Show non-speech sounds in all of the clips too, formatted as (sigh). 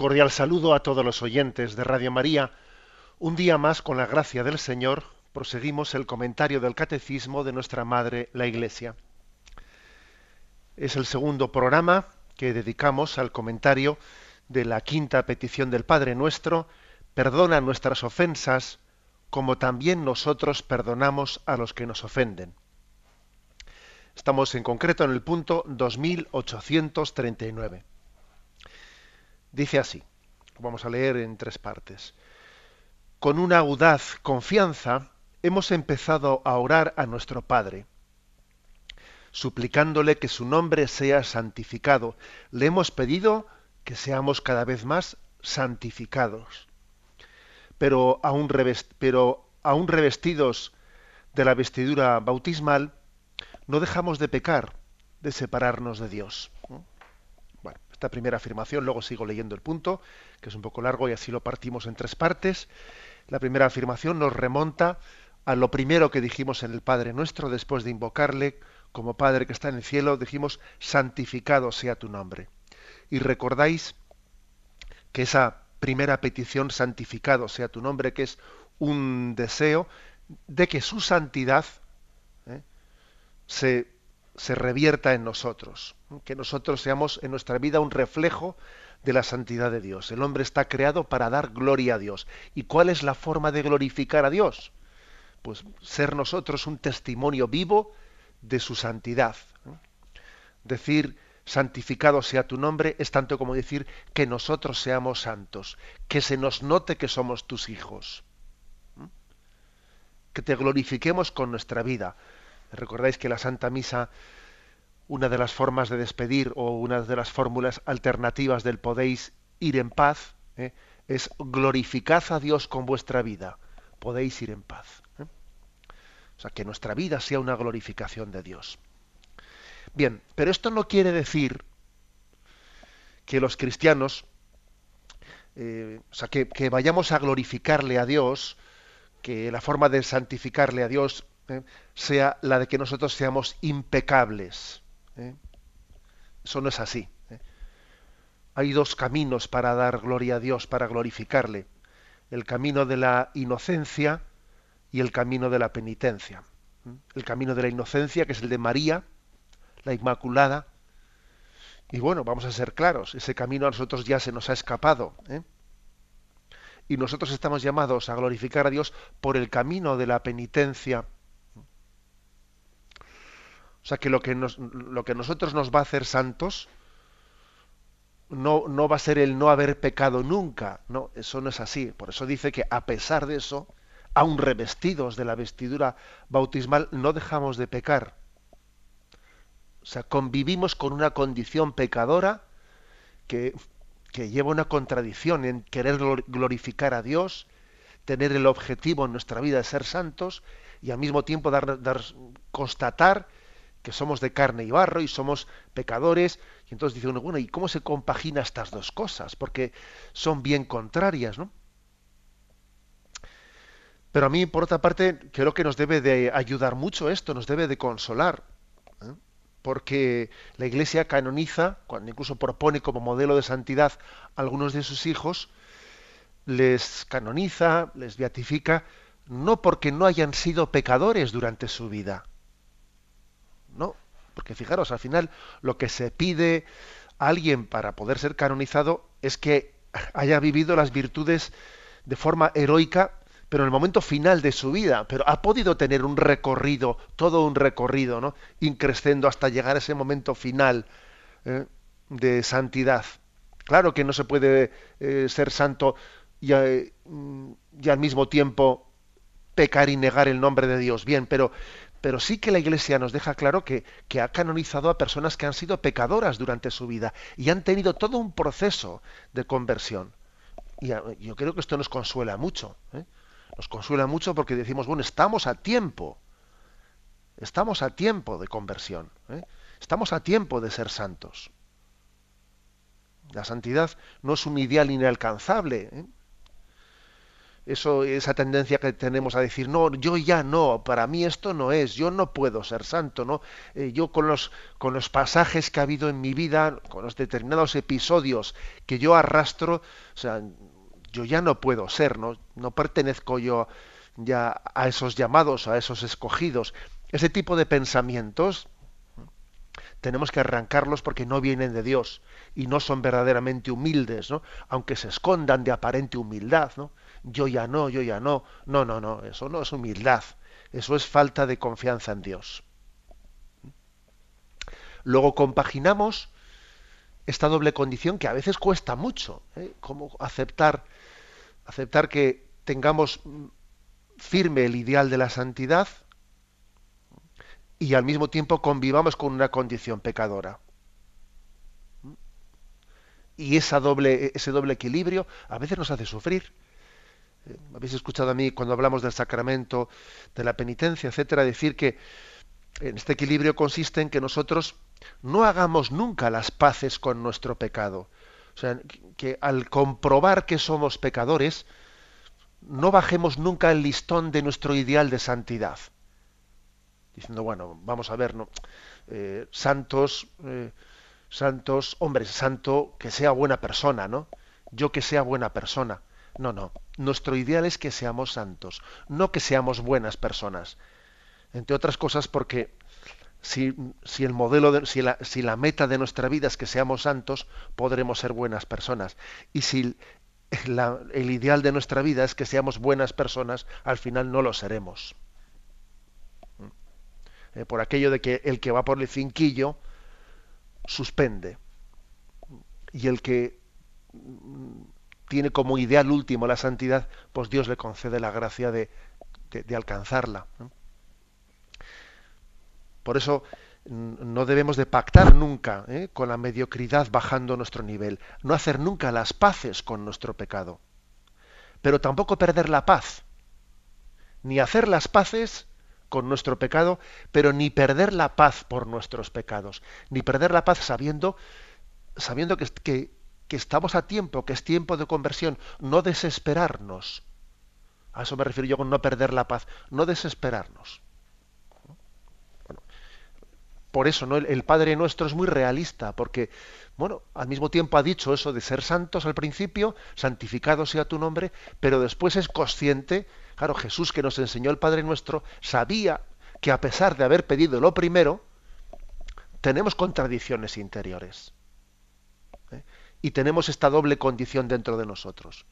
Cordial saludo a todos los oyentes de Radio María. Un día más, con la gracia del Señor, proseguimos el comentario del Catecismo de nuestra Madre, la Iglesia. Es el segundo programa que dedicamos al comentario de la quinta petición del Padre nuestro, perdona nuestras ofensas, como también nosotros perdonamos a los que nos ofenden. Estamos en concreto en el punto 2839. Dice así, vamos a leer en tres partes. Con una audaz confianza hemos empezado a orar a nuestro Padre, suplicándole que su nombre sea santificado. Le hemos pedido que seamos cada vez más santificados. Pero aún, pero aún revestidos de la vestidura bautismal, no dejamos de pecar, de separarnos de Dios esta primera afirmación, luego sigo leyendo el punto, que es un poco largo y así lo partimos en tres partes. La primera afirmación nos remonta a lo primero que dijimos en el Padre nuestro, después de invocarle como Padre que está en el cielo, dijimos, santificado sea tu nombre. Y recordáis que esa primera petición, santificado sea tu nombre, que es un deseo de que su santidad ¿eh? se se revierta en nosotros, que nosotros seamos en nuestra vida un reflejo de la santidad de Dios. El hombre está creado para dar gloria a Dios. ¿Y cuál es la forma de glorificar a Dios? Pues ser nosotros un testimonio vivo de su santidad. Decir santificado sea tu nombre es tanto como decir que nosotros seamos santos, que se nos note que somos tus hijos, que te glorifiquemos con nuestra vida, Recordáis que la Santa Misa, una de las formas de despedir o una de las fórmulas alternativas del podéis ir en paz ¿eh? es glorificad a Dios con vuestra vida. Podéis ir en paz. ¿eh? O sea, que nuestra vida sea una glorificación de Dios. Bien, pero esto no quiere decir que los cristianos, eh, o sea, que, que, vayamos a glorificarle a Dios, que la forma de santificarle a Dios sea la de que nosotros seamos impecables. ¿Eh? Eso no es así. ¿eh? Hay dos caminos para dar gloria a Dios, para glorificarle. El camino de la inocencia y el camino de la penitencia. El camino de la inocencia, que es el de María, la Inmaculada. Y bueno, vamos a ser claros, ese camino a nosotros ya se nos ha escapado. Y nosotros estamos llamados a glorificar a Dios por el camino de la penitencia o sea que lo que, nos, lo que nosotros nos va a hacer santos no, no va a ser el no haber pecado nunca. No, eso no es así. Por eso dice que a pesar de eso, aun revestidos de la vestidura bautismal, no dejamos de pecar. O sea, convivimos con una condición pecadora que, que lleva una contradicción en querer glorificar a Dios, tener el objetivo en nuestra vida de ser santos y al mismo tiempo dar, dar constatar que somos de carne y barro y somos pecadores. Y entonces dice uno, bueno, ¿y cómo se compagina estas dos cosas? Porque son bien contrarias, ¿no? Pero a mí, por otra parte, creo que nos debe de ayudar mucho esto, nos debe de consolar. ¿eh? Porque la Iglesia canoniza, cuando incluso propone como modelo de santidad a algunos de sus hijos, les canoniza, les beatifica, no porque no hayan sido pecadores durante su vida, no, porque fijaros, al final lo que se pide a alguien para poder ser canonizado es que haya vivido las virtudes de forma heroica, pero en el momento final de su vida, pero ha podido tener un recorrido, todo un recorrido, ¿no? Increscendo hasta llegar a ese momento final ¿eh? de santidad. Claro que no se puede eh, ser santo mm, y al mismo tiempo pecar y negar el nombre de Dios. Bien, pero, pero sí que la Iglesia nos deja claro que, ha canonizado a personas que han sido pecadoras durante su vida y han tenido todo un proceso de conversión. Y yo creo que esto nos consuela mucho. ¿eh? Nos consuela mucho porque decimos, bueno, estamos a tiempo. Estamos a tiempo de conversión. ¿eh? Estamos a tiempo de ser santos. La santidad no es un ideal inalcanzable. ¿eh? Eso, esa tendencia que tenemos a decir, no, yo ya no, para mí esto no es, yo no puedo ser santo, ¿no? Eh, yo con los, con los pasajes que ha habido en mi vida, con los determinados episodios que yo arrastro, o sea, yo ya no puedo ser, ¿no? No pertenezco yo ya a esos llamados, a esos escogidos. Ese tipo de pensamientos tenemos que arrancarlos porque no vienen de Dios y no son verdaderamente humildes, ¿no? Aunque se escondan de aparente humildad, ¿no? Yo ya no, yo ya no. No, no, no, eso no es humildad. Eso es falta de confianza en Dios. Luego compaginamos esta doble condición que a veces cuesta mucho, ¿eh? como aceptar aceptar que tengamos firme el ideal de la santidad y al mismo tiempo convivamos con una condición pecadora. Y esa doble, ese doble equilibrio a veces nos hace sufrir. Eh, habéis escuchado a mí cuando hablamos del sacramento, de la penitencia, etcétera, decir que en este equilibrio consiste en que nosotros no hagamos nunca las paces con nuestro pecado, o sea, que al comprobar que somos pecadores, no bajemos nunca el listón de nuestro ideal de santidad. Diciendo, bueno, vamos a ver, ¿no? Eh, santos, eh, santos, hombre, santo que sea buena persona, ¿no? Yo que sea buena persona. No, no. Nuestro ideal es que seamos santos, no que seamos buenas personas. Entre otras cosas porque si, el modelo, si, la, si la meta de nuestra vida es que seamos santos, podremos ser buenas personas. Y si el ideal de nuestra vida es que seamos buenas personas, al final no lo seremos. ¿Mm? Eh, por aquello de que el que va por el cinquillo suspende. Y el que tiene como ideal último la santidad, pues Dios le concede la gracia de, alcanzarla. Por eso no debemos de pactar nunca ¿eh? con la mediocridad bajando nuestro nivel, no hacer nunca las paces con nuestro pecado, pero tampoco perder la paz, ni hacer las paces con nuestro pecado, pero ni perder la paz por nuestros pecados, ni perder la paz sabiendo, sabiendo que, que estamos a tiempo, que es tiempo de conversión, no desesperarnos. A eso me refiero yo con no perder la paz, no desesperarnos por eso ¿no? el, Padre Nuestro es muy realista, porque, bueno, al mismo tiempo ha dicho eso de ser santos al principio, santificado sea tu nombre, pero después es consciente, claro, Jesús que nos enseñó el Padre Nuestro, sabía que a pesar de haber pedido lo primero, tenemos contradicciones interiores. Y tenemos esta doble condición dentro de nosotros.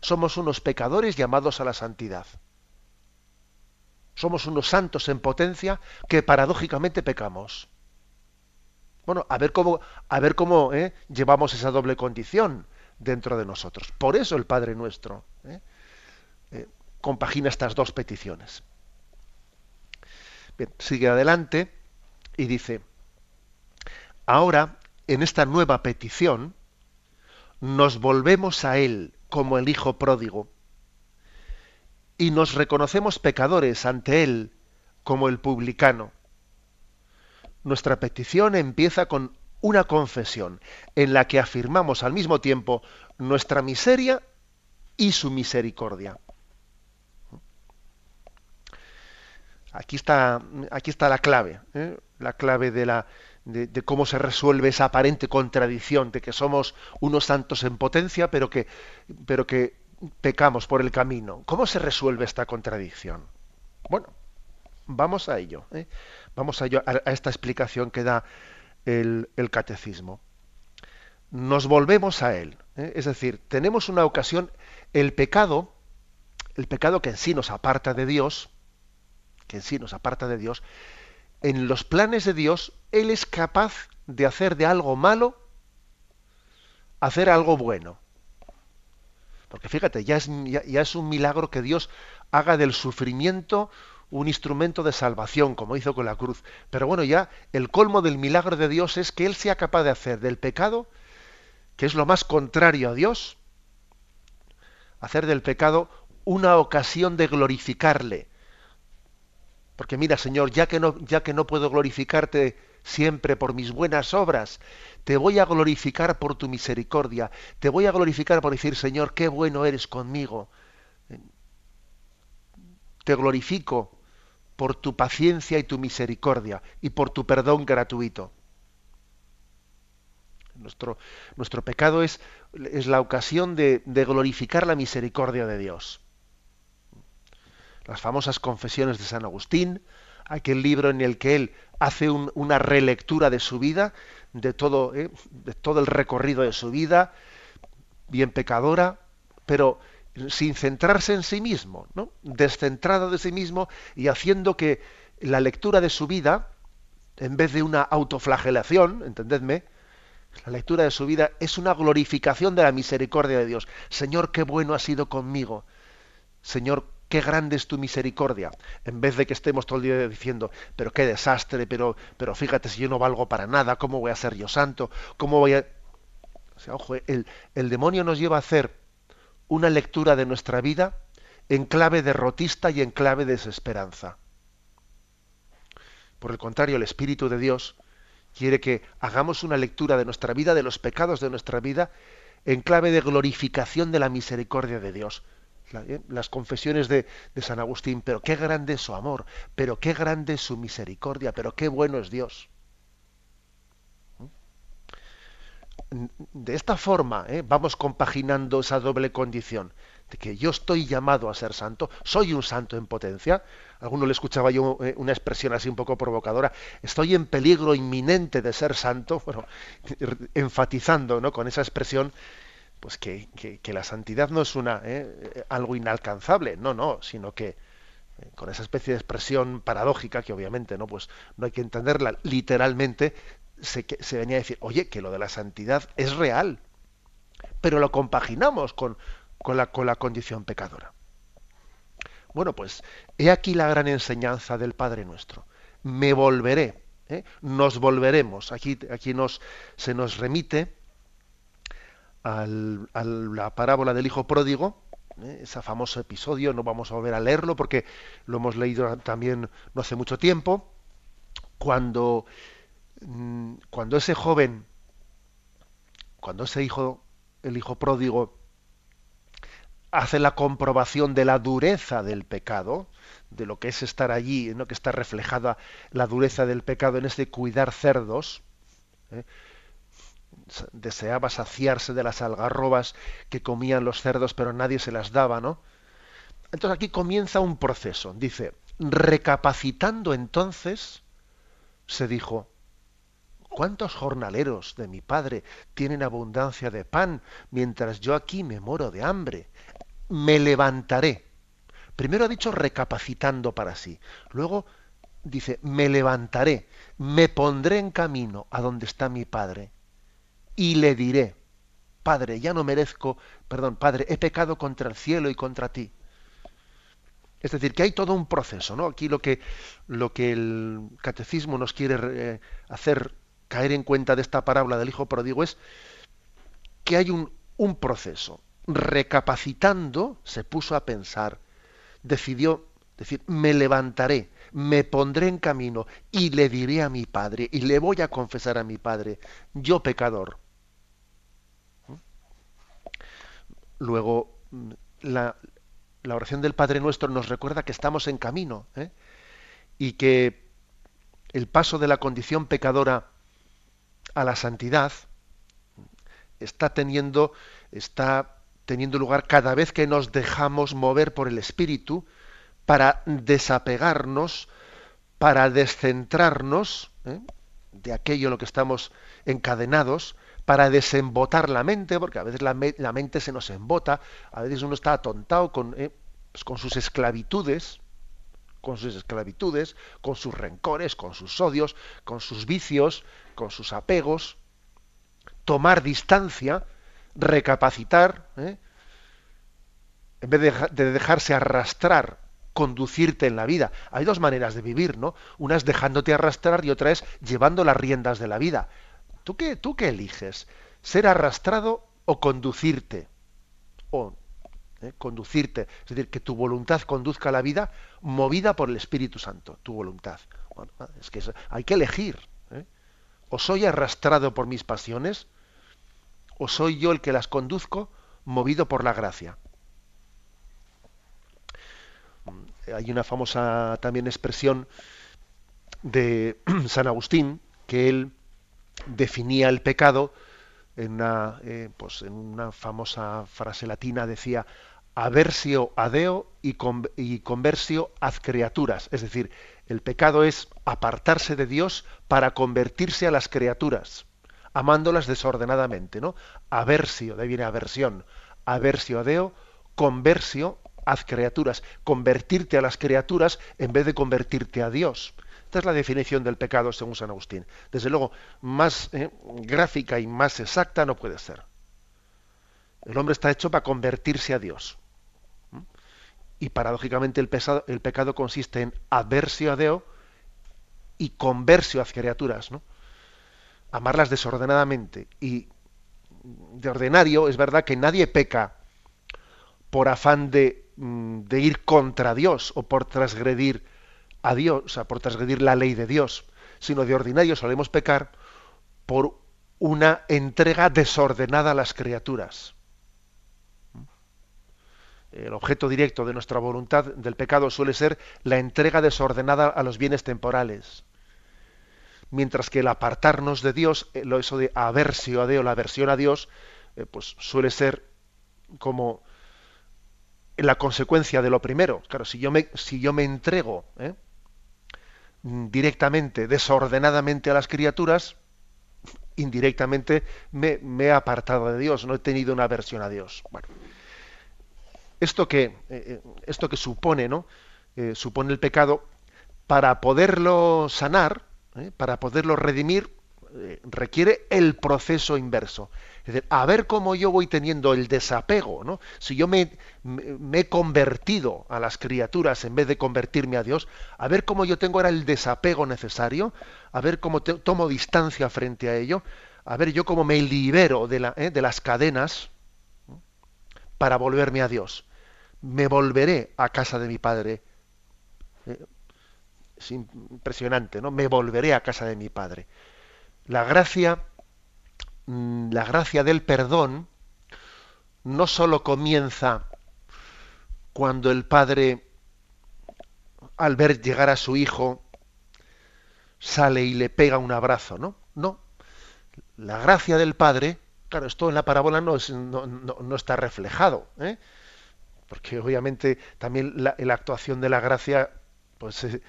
Somos unos pecadores llamados a la santidad somos unos santos en potencia que paradójicamente pecamos. Bueno, a ver cómo, a ver cómo ¿eh? llevamos esa doble condición dentro de nosotros. Por eso el Padre nuestro ¿eh? Eh, compagina estas dos peticiones. Bien, sigue adelante y dice, ahora, en esta nueva petición, nos volvemos a Él como el Hijo pródigo y nos reconocemos pecadores ante Él como el publicano. Nuestra petición empieza con una confesión en la que afirmamos al mismo tiempo nuestra miseria y su misericordia. Aquí está, aquí está la clave, ¿eh? la clave de, la, de, cómo se resuelve esa aparente contradicción de que somos unos santos en potencia, pero que, pero que pecamos por el camino. ¿Cómo se resuelve esta contradicción? Bueno, vamos a ello. ¿eh? Vamos a, ello, a, esta explicación que da el, catecismo. Nos volvemos a él. ¿eh? Es decir, tenemos una ocasión, el pecado, el pecado que en sí nos aparta de Dios, que en sí nos aparta de Dios, en los planes de Dios, Él es capaz de hacer de algo malo, hacer algo bueno. Porque fíjate, ya es, ya, es un milagro que Dios haga del sufrimiento un instrumento de salvación, como hizo con la cruz. Pero bueno, ya el colmo del milagro de Dios es que Él sea capaz de hacer del pecado, que es lo más contrario a Dios, hacer del pecado una ocasión de glorificarle. Porque mira, Señor, ya que no, ya que no puedo glorificarte siempre por mis buenas obras, te voy a glorificar por tu misericordia, te voy a glorificar por decir, Señor, qué bueno eres conmigo. Te glorifico por tu paciencia y tu misericordia y por tu perdón gratuito. Nuestro, nuestro pecado es, es, la ocasión de, glorificar la misericordia de Dios. Las famosas confesiones de San Agustín, aquel libro en el que él hace una relectura de su vida, de todo, ¿eh? de todo el recorrido de su vida, bien pecadora, pero sin centrarse en sí mismo, ¿no? descentrado de sí mismo y haciendo que la lectura de su vida, en vez de una autoflagelación, entendedme, la lectura de su vida es una glorificación de la misericordia de Dios. Señor, qué bueno ha sido conmigo. Señor, qué grande es tu misericordia. En vez de que estemos todo el día diciendo, pero qué desastre, pero, pero fíjate si yo no valgo para nada, ¿cómo voy a ser yo santo? ¿Cómo voy a... O sea, ojo, el, el demonio nos lleva a hacer una lectura de nuestra vida en clave derrotista y en clave de desesperanza. Por el contrario, el Espíritu de Dios quiere que hagamos una lectura de nuestra vida, de los pecados de nuestra vida, en clave de glorificación de la misericordia de Dios. ¿Eh? Las confesiones de, de, San Agustín, pero qué grande es su amor, pero qué grande es su misericordia, pero qué bueno es Dios. de esta forma ¿eh? vamos compaginando esa doble condición de que yo estoy llamado a ser santo, soy un santo en potencia. A alguno le escuchaba yo eh, una expresión así un poco provocadora, estoy en peligro inminente de ser santo, bueno, (laughs) enfatizando ¿no? con esa expresión pues que, la santidad no es una ¿eh? algo inalcanzable, no, no, sino que con esa especie de expresión paradójica que obviamente no pues no hay que entenderla literalmente se, venía a decir, oye, que lo de la santidad es real, pero lo compaginamos con, con, la, con la condición pecadora. Bueno, pues he aquí la gran enseñanza del Padre nuestro. Me volveré, ¿eh? nos volveremos. Aquí, aquí nos, se nos remite al, a la parábola del Hijo Pródigo, ¿eh? ese famoso episodio, no vamos a volver a leerlo porque lo hemos leído también no hace mucho tiempo, cuando Mm, cuando ese joven, cuando ese hijo, el hijo pródigo, hace la comprobación de la dureza del pecado, de lo que es estar allí, ¿no? que está reflejada la dureza del pecado en ese cuidar cerdos, ¿eh? Deseaba saciarse de las algarrobas que comían los cerdos, pero nadie se las daba, ¿no? Entonces aquí comienza un proceso. Dice, recapacitando entonces, se dijo, ¿Cuántos jornaleros de mi padre tienen abundancia de pan mientras yo aquí me moro de hambre? Me levantaré. Primero ha dicho recapacitando para sí. Luego dice, me levantaré, me pondré en camino a donde está mi padre y le diré, Padre, ya no merezco, perdón, Padre, he pecado contra el cielo y contra ti. Es decir, que hay todo un proceso, ¿no? Aquí lo que, lo que el catecismo nos quiere eh, hacer caer en cuenta de esta parábola del hijo pródigo es que hay un, un proceso. Recapacitando, se puso a pensar, decidió decir, me levantaré, me pondré en camino y le diré a mi padre y le voy a confesar a mi padre, yo pecador. Luego, la, la oración del Padre Nuestro nos recuerda que estamos en camino ¿eh? y que el paso de la condición pecadora a la santidad está teniendo, está teniendo lugar cada vez que nos dejamos mover por el Espíritu para desapegarnos, para descentrarnos ¿eh? de aquello en lo que estamos encadenados, para desembotar la mente, porque a veces la, mente se nos embota, a veces uno está atontado con, ¿eh? pues con sus esclavitudes, con sus esclavitudes, con sus rencores, con sus odios, con sus vicios, con sus apegos, tomar distancia, recapacitar, ¿eh? en vez de, dejarse arrastrar, conducirte en la vida. Hay dos maneras de vivir, ¿no? Una es dejándote arrastrar y otra es llevando las riendas de la vida. ¿Tú qué, tú qué eliges? ¿Ser arrastrado o conducirte? O ¿eh? conducirte, es decir, que tu voluntad conduzca la vida movida por el Espíritu Santo, tu voluntad. es que hay que elegir. ¿eh? O soy arrastrado por mis pasiones, o soy yo el que las conduzco movido por la gracia. Hay una famosa también expresión de (clears throat) San Agustín que él definía el pecado en una, eh, pues en una famosa frase latina decía aversio adeo y, y conversio ad criaturas. Es decir, el pecado es apartarse de Dios para convertirse a las criaturas, amándolas desordenadamente, ¿no? Aversio, de ahí viene aversión. Aversio adeo, conversio ad criaturas. Convertirte a las criaturas en vez de convertirte a Dios. Esta es la definición del pecado según San Agustín. Desde luego, más eh, gráfica y más exacta no puede ser. El hombre está hecho para convertirse a Dios. Y paradójicamente el, el pecado consiste en adversio a Deo y conversio a criaturas, ¿no? Amarlas desordenadamente. Y de ordinario es verdad que nadie peca por afán de, mm, de ir contra Dios o por transgredir a Dios, o sea, por transgredir la ley de Dios, sino de ordinario solemos pecar por una entrega desordenada a las criaturas el objeto directo de nuestra voluntad del pecado suele ser la entrega desordenada a los bienes temporales. Mientras que el apartarnos de Dios, eh, eso de aversio a Dios, la aversión a Dios, eh, pues suele ser como la consecuencia de lo primero. Claro, si yo me, si yo me entrego ¿eh? Directamente, desordenadamente a las criaturas, indirectamente me, me, he apartado de Dios, no he tenido una aversión a Dios. Bueno, esto que, eh, eh, esto que supone, ¿no? Eh, supone el pecado, para poderlo sanar, para poderlo redimir, requiere el proceso inverso. Es decir, a ver cómo yo voy teniendo el desapego, ¿no? Si yo me, he convertido a las criaturas en vez de convertirme a Dios, a ver cómo yo tengo ahora el desapego necesario, a ver cómo tomo distancia frente a ello, a ver yo cómo me libero de, de las cadenas para volverme a Dios. Me volveré a casa de mi padre. Eh, es impresionante, ¿no? Me volveré a casa de mi padre. La gracia, mm, la gracia del perdón no sólo comienza cuando el padre, al ver llegar a su hijo, sale y le pega un abrazo, ¿no? No. La gracia del padre Claro, esto en la parábola no, está reflejado, ¿eh? porque obviamente también la, actuación de la gracia pues, eh,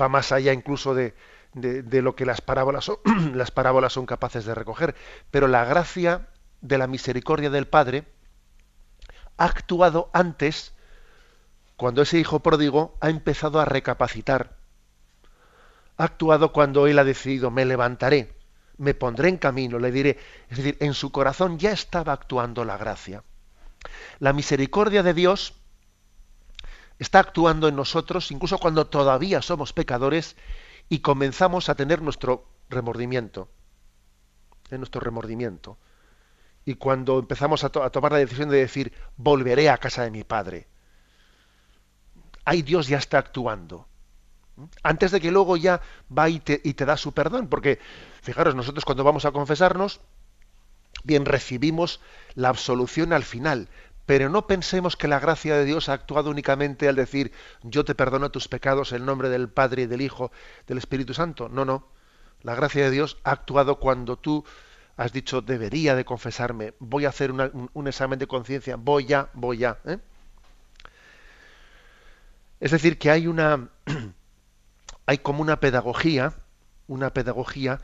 va más allá incluso de, lo que las parábolas, son, (clears throat) las parábolas son capaces de recoger. Pero la gracia de la misericordia del Padre ha actuado antes, cuando ese hijo pródigo ha empezado a recapacitar. Ha actuado cuando él ha decidido, me levantaré me pondré en camino, le diré. Es decir, en su corazón ya estaba actuando la gracia. La misericordia de Dios está actuando en nosotros incluso cuando todavía somos pecadores y comenzamos a tener nuestro remordimiento. En nuestro remordimiento. Y cuando empezamos a, a tomar la decisión de decir, volveré a casa de mi padre. Ahí Dios ya está actuando antes de que luego ya va y te, y te da su perdón, porque fijaros, nosotros cuando vamos a confesarnos, bien recibimos la absolución al final, pero no pensemos que la gracia de Dios ha actuado únicamente al decir yo te perdono tus pecados en nombre del Padre y del Hijo, del Espíritu Santo. No, no. La gracia de Dios ha actuado cuando tú has dicho debería de confesarme, voy a hacer un, examen de conciencia, voy ya, voy ya. ¿eh? Es decir, que hay una (clears throat) hay como una pedagogía, una pedagogía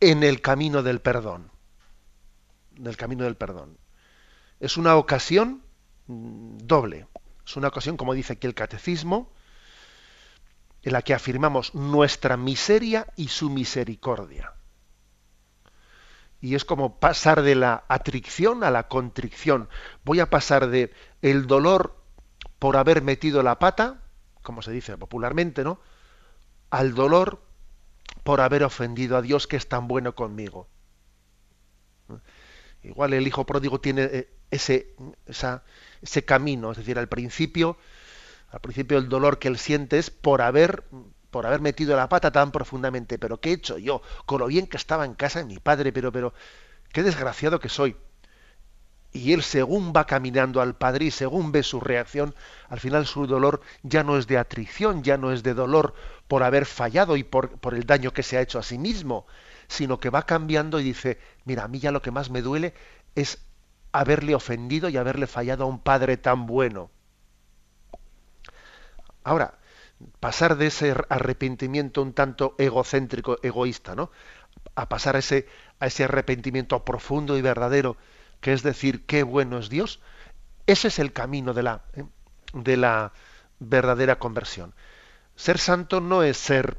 en el camino del perdón. Del camino del perdón. Es una ocasión mm, doble. Es una ocasión, como dice aquí el catecismo, en la que afirmamos nuestra miseria y su misericordia. Y es como pasar de la atricción a la contrición. Voy a pasar de el dolor por haber metido la pata, como se dice popularmente, ¿no? al dolor por haber ofendido a Dios que es tan bueno conmigo. Igual el hijo pródigo tiene eh, ese, ese camino, es decir, al principio, al principio el dolor que él siente es por haber, por haber metido la pata tan profundamente. Pero ¿qué he hecho yo? Con lo bien que estaba en casa de mi padre, pero, pero, qué desgraciado que soy. Y él, según va caminando al Padre y según ve su reacción, al final su dolor ya no es de atrición, ya no es de dolor por haber fallado y por, por el daño que se ha hecho a sí mismo, sino que va cambiando y dice, mira, a mí ya lo que más me duele es haberle ofendido y haberle fallado a un Padre tan bueno. Ahora, pasar de ese arrepentimiento un tanto egocéntrico, egoísta, ¿no? A pasar a ese, a ese arrepentimiento profundo y verdadero, que es decir, qué bueno es Dios, ese es el camino de la, ¿eh? de la verdadera conversión. Ser santo no es ser,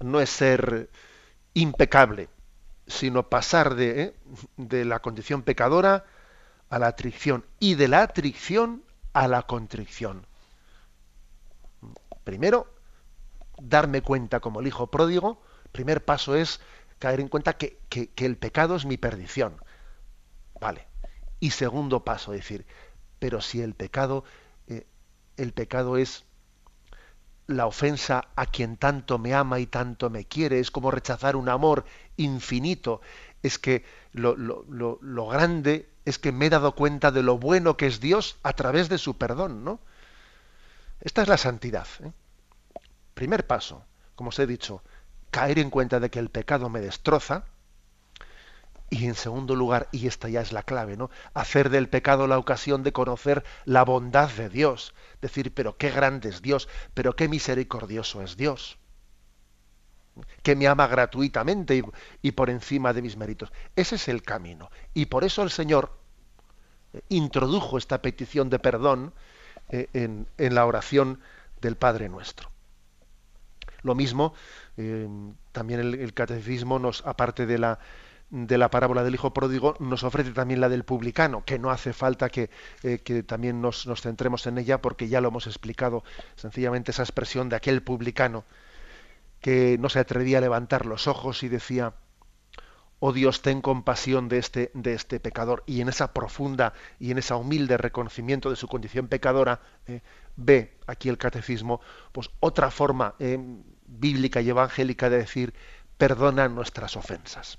no es ser impecable, sino pasar de, ¿eh? de la condición pecadora a la atricción y de la atricción a la contrición. Primero, darme cuenta como el hijo pródigo, primer paso es caer en cuenta que, que el pecado es mi perdición. Vale. Y segundo paso, decir, pero si el pecado, eh, el pecado es la ofensa a quien tanto me ama y tanto me quiere, es como rechazar un amor infinito, es que lo, lo, lo, grande es que me he dado cuenta de lo bueno que es Dios a través de su perdón, ¿no? Esta es la santidad. ¿eh? Primer paso, como os he dicho, caer en cuenta de que el pecado me destroza, y en segundo lugar, y esta ya es la clave, ¿no? Hacer del pecado la ocasión de conocer la bondad de Dios. Decir, pero qué grande es Dios, pero qué misericordioso es Dios. Que me ama gratuitamente y, por encima de mis méritos. Ese es el camino. Y por eso el Señor eh, introdujo esta petición de perdón eh, en, la oración del Padre nuestro. Lo mismo, eh, también el catecismo nos, aparte de la de la parábola del hijo pródigo nos ofrece también la del publicano, que no hace falta que, eh, que también nos, nos, centremos en ella porque ya lo hemos explicado, sencillamente esa expresión de aquel publicano que no se atrevía a levantar los ojos y decía, oh Dios, ten compasión de este, de este pecador, y en esa profunda y en esa humilde reconocimiento de su condición pecadora, eh, ve aquí el catecismo, pues otra forma eh, bíblica y evangélica de decir, perdona nuestras ofensas.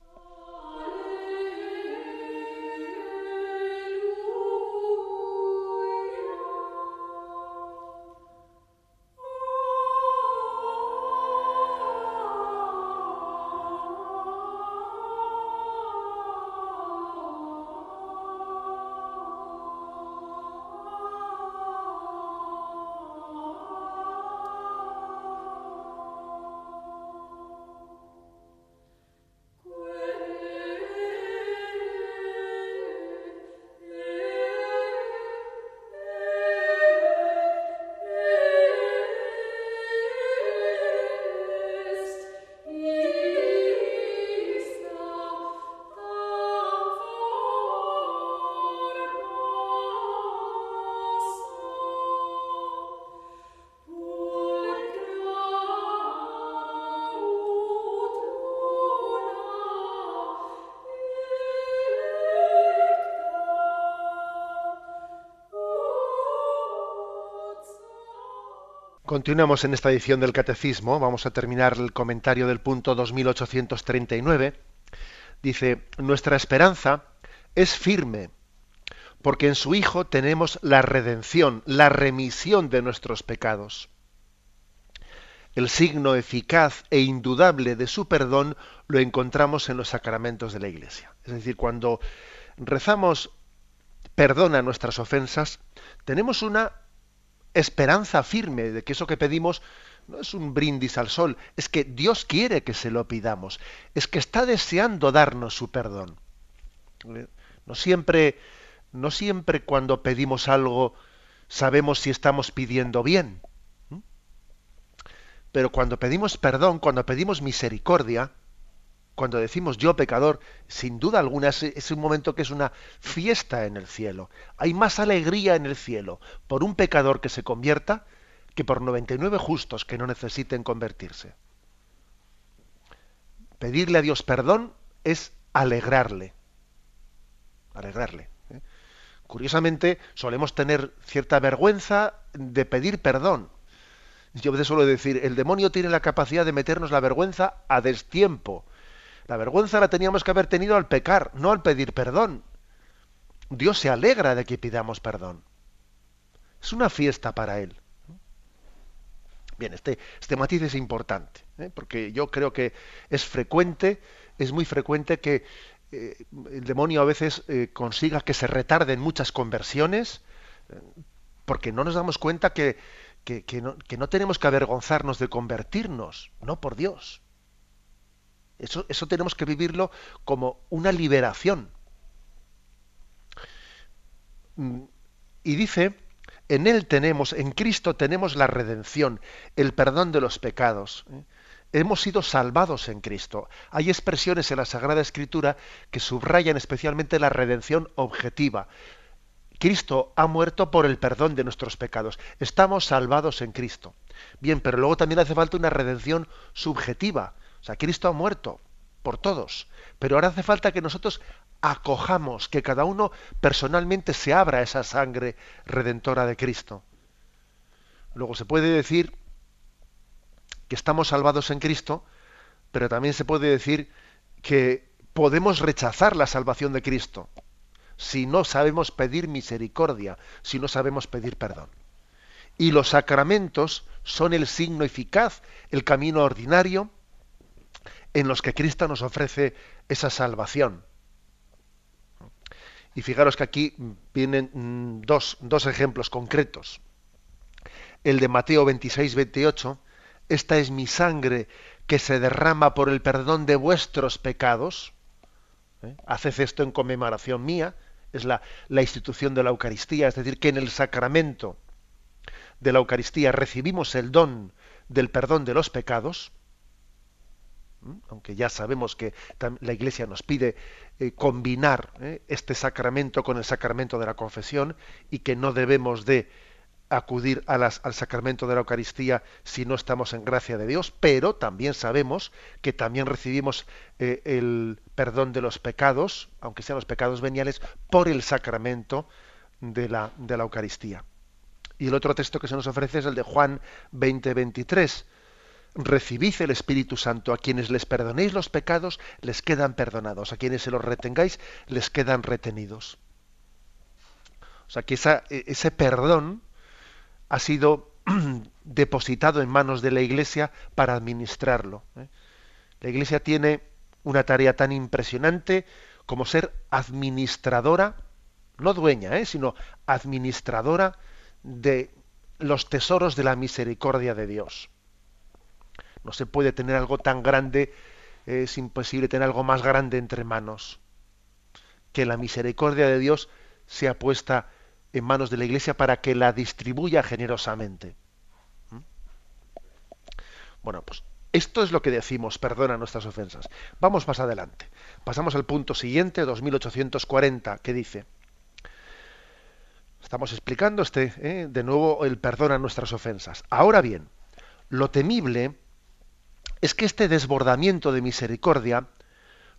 Continuamos en esta edición del Catecismo. Vamos a terminar el comentario del punto 2839. Dice, nuestra esperanza es firme, porque en su Hijo tenemos la redención, la remisión de nuestros pecados. El signo eficaz e indudable de su perdón lo encontramos en los sacramentos de la Iglesia. Es decir, cuando rezamos perdona nuestras ofensas, tenemos una esperanza firme de que eso que pedimos no es un brindis al sol, es que Dios quiere que se lo pidamos, es que está deseando darnos su perdón. No siempre, no siempre cuando pedimos algo sabemos si estamos pidiendo bien. Pero cuando pedimos perdón, cuando pedimos misericordia, cuando decimos yo pecador, sin duda alguna es, un momento que es una fiesta en el cielo. Hay más alegría en el cielo por un pecador que se convierta que por 99 justos que no necesiten convertirse. Pedirle a Dios perdón es alegrarle. Alegrarle. ¿eh? Curiosamente, solemos tener cierta vergüenza de pedir perdón. Yo a veces suelo decir, el demonio tiene la capacidad de meternos la vergüenza a destiempo. La vergüenza la teníamos que haber tenido al pecar, no al pedir perdón. Dios se alegra de que pidamos perdón. Es una fiesta para Él. Bien, este, este matiz es importante, ¿eh? porque yo creo que es frecuente, es muy frecuente que eh, el demonio a veces eh, consiga que se retarden muchas conversiones, porque no nos damos cuenta que, que, no, tenemos que avergonzarnos de convertirnos, no por Dios. Eso, eso tenemos que vivirlo como una liberación. Mm, y dice en Él tenemos, en Cristo tenemos la redención, el perdón de los pecados. ¿eh? Hemos sido salvados en Cristo. Hay expresiones en la Sagrada Escritura que subrayan especialmente la redención objetiva. Cristo ha muerto por el perdón de nuestros pecados. Estamos salvados en Cristo. Bien, pero luego también hace falta una redención subjetiva. O sea, Cristo ha muerto por todos. Pero ahora hace falta que nosotros acojamos, que cada uno personalmente se abra a esa sangre redentora de Cristo. Luego se puede decir que estamos salvados en Cristo, pero también se puede decir que podemos rechazar la salvación de Cristo si no sabemos pedir misericordia, si no sabemos pedir perdón. Y los sacramentos son el signo eficaz, el camino ordinario en los que Cristo nos ofrece esa salvación. Y fijaros que aquí vienen mm, dos, dos ejemplos concretos. El de Mateo 26, 28, esta es mi sangre que se derrama por el perdón de vuestros pecados. ¿Eh? Haced esto en conmemoración mía, es la, la institución de la Eucaristía, es decir, que en el sacramento de la Eucaristía recibimos el don del perdón de los pecados, aunque ya sabemos que la Iglesia nos pide eh, combinar eh, este sacramento con el sacramento de la confesión y que no debemos de acudir al sacramento de la Eucaristía si no estamos en gracia de Dios, pero también sabemos que también recibimos eh, el perdón de los pecados, aunque sean los pecados veniales, por el sacramento de la, de la Eucaristía. Y el otro texto que se nos ofrece es el de Juan 20, 23 recibid el Espíritu Santo. A quienes les perdonéis los pecados, les quedan perdonados. A quienes se los retengáis, les quedan retenidos. O sea que e, ese perdón ha sido (clears throat) depositado en manos de la Iglesia para administrarlo. ¿eh? La Iglesia tiene una tarea tan impresionante como ser administradora, no dueña, ¿eh? sino administradora de los tesoros de la misericordia de Dios. No se puede tener algo tan grande, es imposible tener algo más grande entre manos. Que la misericordia de Dios sea puesta en manos de la Iglesia para que la distribuya generosamente. ¿Mm? Bueno, pues esto es lo que decimos, perdona nuestras ofensas. Vamos más adelante. Pasamos al punto siguiente, 2840, que dice, estamos explicando este, ¿eh? de nuevo el perdona nuestras ofensas. Ahora bien, lo temible es que este desbordamiento de misericordia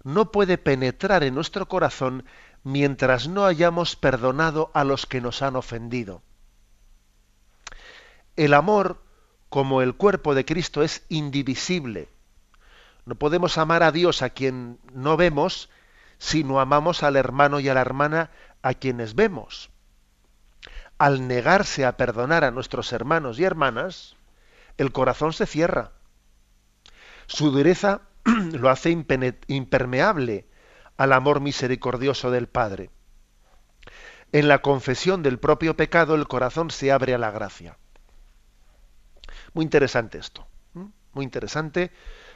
no puede penetrar en nuestro corazón mientras no hayamos perdonado a los que nos han ofendido. El amor, como el cuerpo de Cristo, es indivisible. No podemos amar a Dios a quien no vemos si no amamos al hermano y a la hermana a quienes vemos. Al negarse a perdonar a nuestros hermanos y hermanas, el corazón se cierra su dureza (clears throat) lo hace impermeable al amor misericordioso del Padre. En la confesión del propio pecado el corazón se abre a la gracia. Muy interesante esto, muy interesante,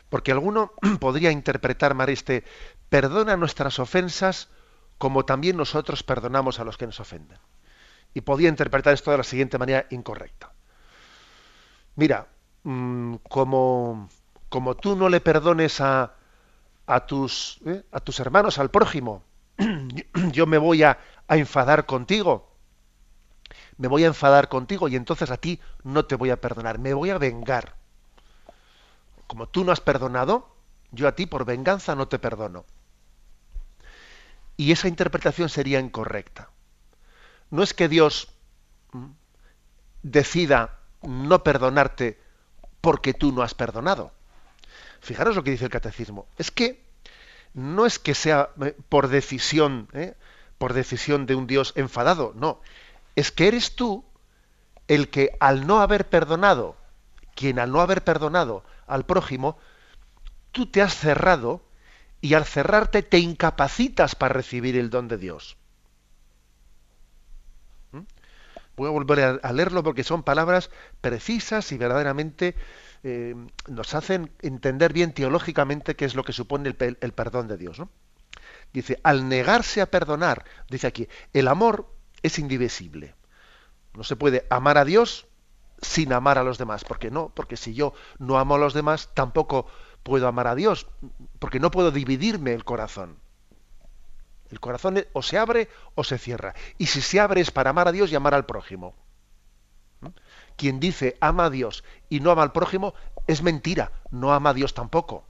porque alguno (clears throat) podría interpretar mal este perdona nuestras ofensas como también nosotros perdonamos a los que nos ofenden. Y podría interpretar esto de la siguiente manera incorrecta. Mira, mm, como como tú no le perdones a, a, tus, ¿eh? a tus hermanos, al prójimo, (clears throat) yo me voy a, a enfadar contigo. Me voy a enfadar contigo y entonces a ti no te voy a perdonar, me voy a vengar. Como tú no has perdonado, yo a ti por venganza no te perdono. Y esa interpretación sería incorrecta. No es que Dios decida no perdonarte porque tú no has perdonado. Fijaros lo que dice el catecismo. Es que no es que sea eh, por decisión, ¿eh? por decisión de un Dios enfadado, no. Es que eres tú el que al no haber perdonado, quien al no haber perdonado al prójimo, tú te has cerrado y al cerrarte te incapacitas para recibir el don de Dios. ¿Mm? Voy a volver a leerlo porque son palabras precisas y verdaderamente eh, nos hacen entender bien teológicamente qué es lo que supone el, perdón de Dios. ¿no? Dice, al negarse a perdonar, dice aquí, el amor es indivisible. No se puede amar a Dios sin amar a los demás. porque no? Porque si yo no amo a los demás, tampoco puedo amar a Dios, porque no puedo dividirme el corazón. El corazón o se abre o se cierra. Y si se abre es para amar a Dios y amar al prójimo. Quien dice ama a Dios y no ama al prójimo es mentira, no ama a Dios tampoco.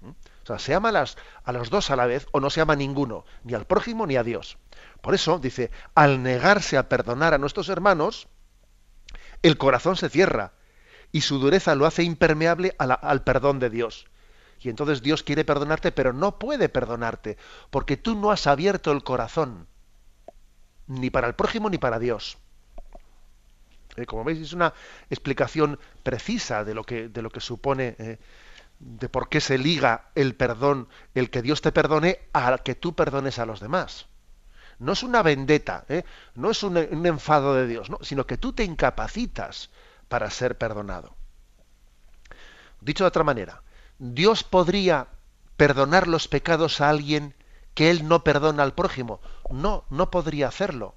¿Mm? O sea, se ama a, las, a los dos a la vez o no se ama a ninguno, ni al prójimo ni a Dios. Por eso dice, al negarse a perdonar a nuestros hermanos, el corazón se cierra y su dureza lo hace impermeable al perdón de Dios. Y entonces Dios quiere perdonarte, pero no puede perdonarte, porque tú no has abierto el corazón, ni para el prójimo ni para Dios. Eh, como veis, es una explicación precisa de lo que, de lo que supone, eh, de por qué se liga el perdón, el que Dios te perdone, a que tú perdones a los demás. No es una vendetta, ¿eh? no es un, enfado de Dios, sino que tú te incapacitas para ser perdonado. Dicho de otra manera, Dios podría perdonar los pecados a alguien que él no perdona al prójimo. No, no podría hacerlo.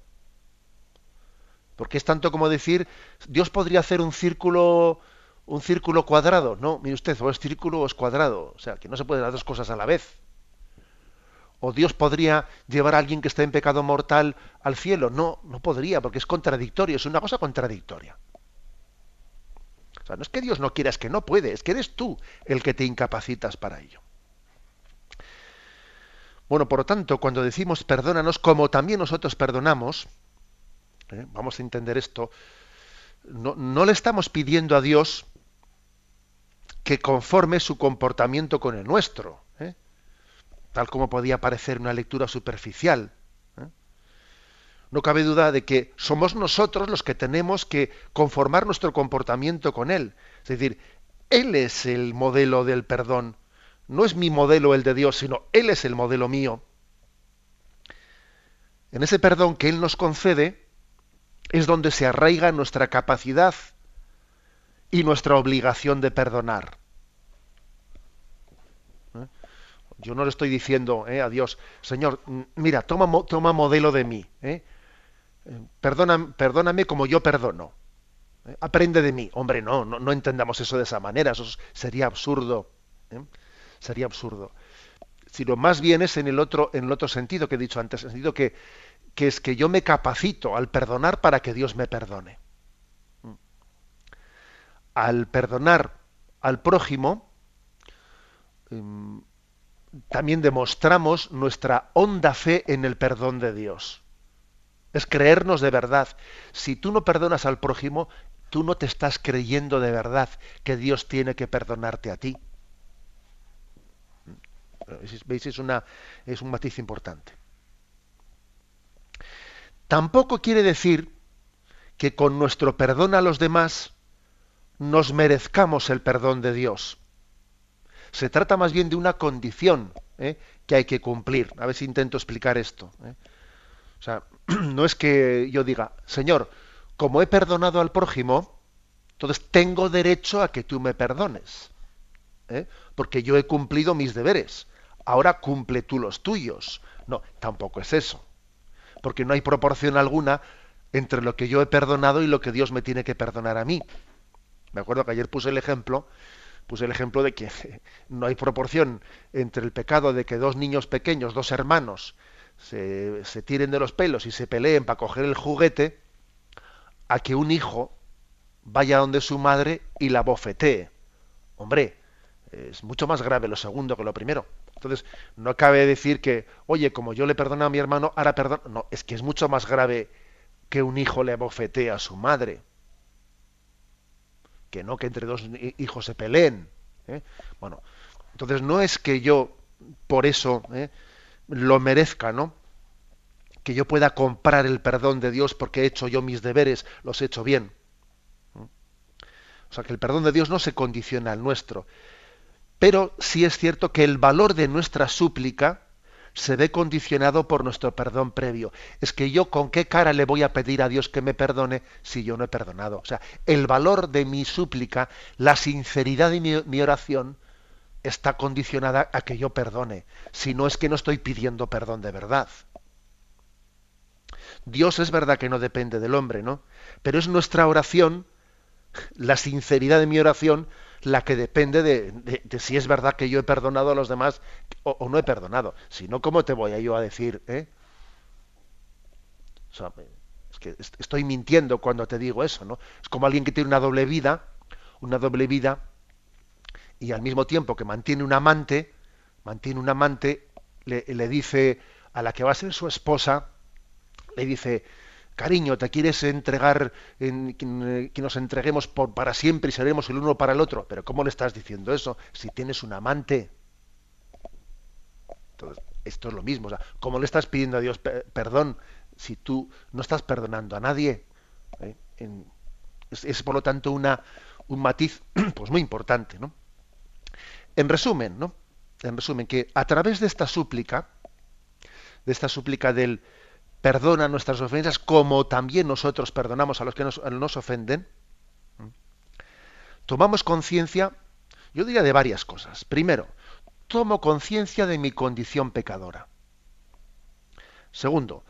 Porque es tanto como decir, Dios podría hacer un círculo un círculo cuadrado. No, mire usted, o es círculo o es cuadrado. O sea, que no se pueden las dos cosas a la vez. ¿O Dios podría llevar a alguien que está en pecado mortal al cielo? No, no podría, porque es contradictorio, es una cosa contradictoria. O sea, no es que Dios no quiera, es que no puede, es que eres tú el que te incapacitas para ello. Bueno, por lo tanto, cuando decimos perdónanos como también nosotros perdonamos, ¿eh? vamos a entender esto, no, le estamos pidiendo a Dios que conforme su comportamiento con el nuestro tal como podía parecer una lectura superficial. ¿eh? No cabe duda de que somos nosotros los que tenemos que conformar nuestro comportamiento con Él. Es decir, Él es el modelo del perdón. No es mi modelo el de Dios, sino Él es el modelo mío. En ese perdón que Él nos concede es donde se arraiga nuestra capacidad y nuestra obligación de perdonar. Yo no le estoy diciendo eh, a Dios, Señor, mira, toma, toma modelo de mí. Eh. eh perdóname como yo perdono. Eh, aprende de mí. Hombre, no, no, no, entendamos eso de esa manera. Eso sería absurdo. Sería absurdo. Sino más bien es en el otro, en el otro sentido que he dicho antes, en el sentido que, que es que yo me capacito al perdonar para que Dios me perdone. Al perdonar al prójimo, em, también demostramos nuestra honda fe en el perdón de Dios. Es creernos de verdad. Si tú no perdonas al prójimo, tú no te estás creyendo de verdad que Dios tiene que perdonarte a ti. ¿Veis? Es, una, es un matiz importante. Tampoco quiere decir que con nuestro perdón a los demás nos merezcamos el perdón de Dios. Se trata más bien de una condición ¿eh? que hay que cumplir. A ver si intento explicar esto. ¿eh? O sea, (clears throat) no es que yo diga, Señor, como he perdonado al prójimo, entonces tengo derecho a que tú me perdones. ¿eh? Porque yo he cumplido mis deberes. Ahora cumple tú los tuyos. No, tampoco es eso. Porque no hay proporción alguna entre lo que yo he perdonado y lo que Dios me tiene que perdonar a mí. Me acuerdo que ayer puse el ejemplo puse el ejemplo de que (laughs) no hay proporción entre el pecado de que dos niños pequeños, dos hermanos, se, tiren de los pelos y se peleen para coger el juguete, a que un hijo vaya donde su madre y la bofetee. Hombre, Es mucho más grave lo segundo que lo primero. Entonces, no cabe decir que, oye, como yo le perdono a mi hermano, ahora perdono. No, es que es mucho más grave que un hijo le abofetee a su madre. Que no que entre dos hijos se peleen. ¿eh? Bueno, entonces no es que yo por eso ¿eh? lo merezca, ¿no? Que yo pueda comprar el perdón de Dios porque he hecho yo mis deberes, los he hecho bien. O sea, que el perdón de Dios no se condiciona al nuestro. Pero sí es cierto que el valor de nuestra súplica se ve condicionado por nuestro perdón previo. Es que yo con qué cara le voy a pedir a Dios que me perdone si yo no he perdonado. O sea, el valor de mi súplica, la sinceridad de mi, mi oración, está condicionada a que yo perdone. Si no es que no estoy pidiendo perdón de verdad. Dios es verdad que no depende del hombre, ¿no? Pero es nuestra oración la sinceridad de mi oración la que depende de, si es verdad que yo he perdonado a los demás o, no he perdonado. Si no, ¿cómo te voy a yo a decir? Eh? es que estoy mintiendo cuando te digo eso, ¿no? Es como alguien que tiene una doble vida, una doble vida, y al mismo tiempo que mantiene un amante, mantiene un amante, le, le dice a la que va a ser su esposa, le dice, cariño, te quieres entregar, en, que, nos entreguemos para siempre y seremos el uno para el otro. Pero ¿cómo le estás diciendo eso si tienes un amante? Entonces, esto es lo mismo. ¿Cómo le estás pidiendo a Dios perdón si tú no estás perdonando a nadie? ¿Eh? es, por lo tanto una, un matiz (clears throat) pues muy importante. ¿no? En resumen, ¿no? En resumen, que a través de esta súplica, de esta súplica del, perdona nuestras ofensas como también nosotros perdonamos a los que nos, ofenden, tomamos conciencia, yo diría de varias cosas. Primero, tomo conciencia de mi condición pecadora. Segundo,